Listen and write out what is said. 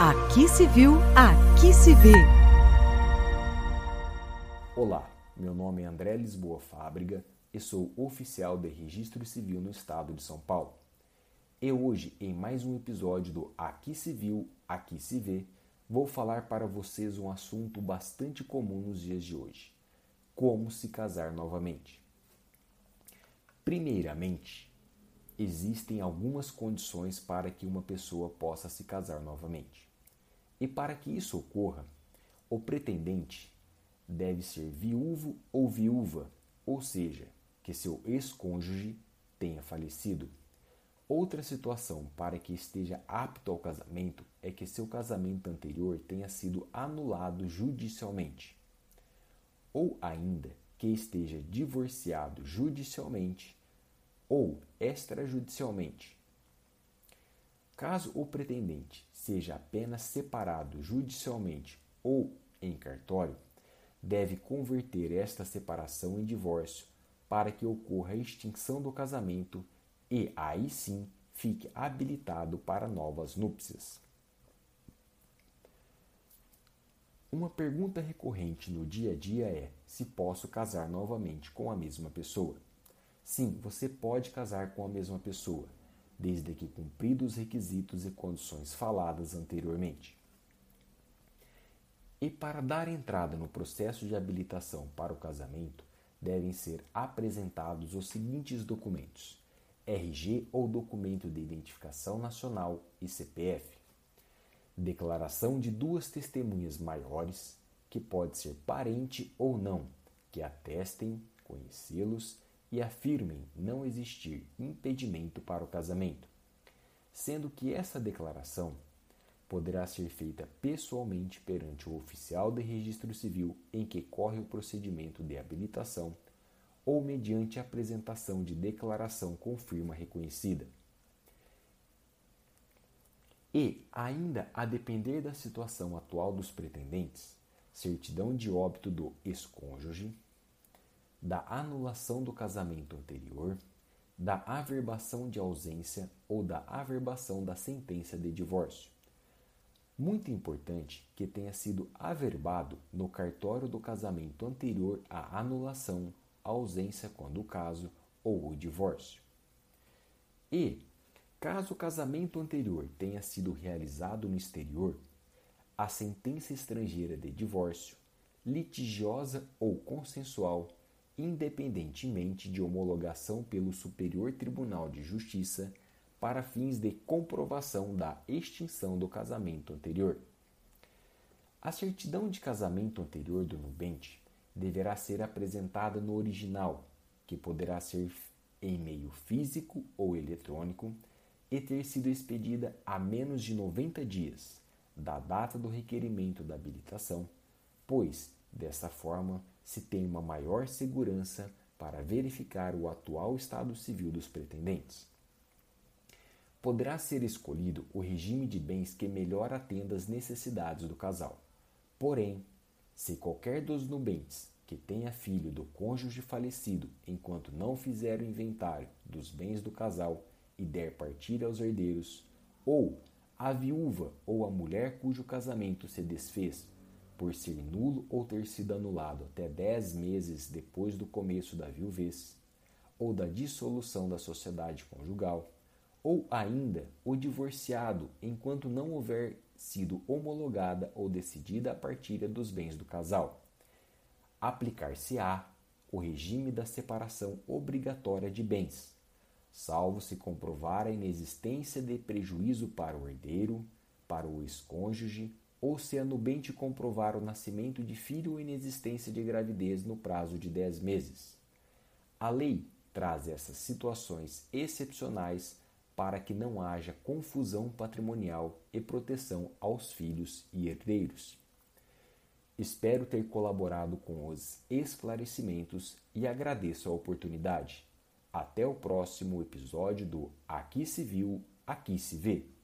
Aqui se viu, aqui se vê. Olá, meu nome é André Lisboa Fábriga e sou oficial de registro civil no estado de São Paulo. E hoje, em mais um episódio do Aqui se viu, aqui se vê, vou falar para vocês um assunto bastante comum nos dias de hoje: como se casar novamente. Primeiramente, existem algumas condições para que uma pessoa possa se casar novamente. E para que isso ocorra, o pretendente deve ser viúvo ou viúva, ou seja, que seu ex-cônjuge tenha falecido. Outra situação para que esteja apto ao casamento é que seu casamento anterior tenha sido anulado judicialmente, ou ainda que esteja divorciado judicialmente ou extrajudicialmente. Caso o pretendente seja apenas separado judicialmente ou em cartório, deve converter esta separação em divórcio para que ocorra a extinção do casamento e aí sim fique habilitado para novas núpcias. Uma pergunta recorrente no dia a dia é se posso casar novamente com a mesma pessoa. Sim, você pode casar com a mesma pessoa, desde que cumpridos os requisitos e condições faladas anteriormente. E para dar entrada no processo de habilitação para o casamento, devem ser apresentados os seguintes documentos: RG ou documento de identificação nacional e CPF. Declaração de duas testemunhas maiores, que pode ser parente ou não, que atestem conhecê-los e afirmem não existir impedimento para o casamento, sendo que essa declaração poderá ser feita pessoalmente perante o oficial de registro civil em que corre o procedimento de habilitação ou mediante apresentação de declaração com firma reconhecida. E, ainda a depender da situação atual dos pretendentes, certidão de óbito do ex-cônjuge, da anulação do casamento anterior, da averbação de ausência ou da averbação da sentença de divórcio. Muito importante que tenha sido averbado no cartório do casamento anterior à anulação, ausência quando o caso ou o divórcio. E, caso o casamento anterior tenha sido realizado no exterior, a sentença estrangeira de divórcio, litigiosa ou consensual, independentemente de homologação pelo Superior Tribunal de Justiça para fins de comprovação da extinção do casamento anterior. A certidão de casamento anterior do nubente deverá ser apresentada no original, que poderá ser em meio físico ou eletrônico, e ter sido expedida há menos de 90 dias da data do requerimento da habilitação, pois, dessa forma, se tem uma maior segurança para verificar o atual estado civil dos pretendentes. Poderá ser escolhido o regime de bens que melhor atenda às necessidades do casal. Porém, se qualquer dos nubentes que tenha filho do cônjuge falecido enquanto não fizer o inventário dos bens do casal e der partilha aos herdeiros, ou a viúva ou a mulher cujo casamento se desfez por ser nulo ou ter sido anulado até 10 meses depois do começo da viuvez, ou da dissolução da sociedade conjugal, ou ainda o divorciado enquanto não houver sido homologada ou decidida a partilha dos bens do casal. Aplicar-se-á o regime da separação obrigatória de bens, salvo se comprovar a inexistência de prejuízo para o herdeiro, para o ex-cônjuge ou se a nubente comprovar o nascimento de filho ou inexistência de gravidez no prazo de 10 meses. A lei traz essas situações excepcionais para que não haja confusão patrimonial e proteção aos filhos e herdeiros. Espero ter colaborado com os esclarecimentos e agradeço a oportunidade. Até o próximo episódio do Aqui se viu, aqui se vê.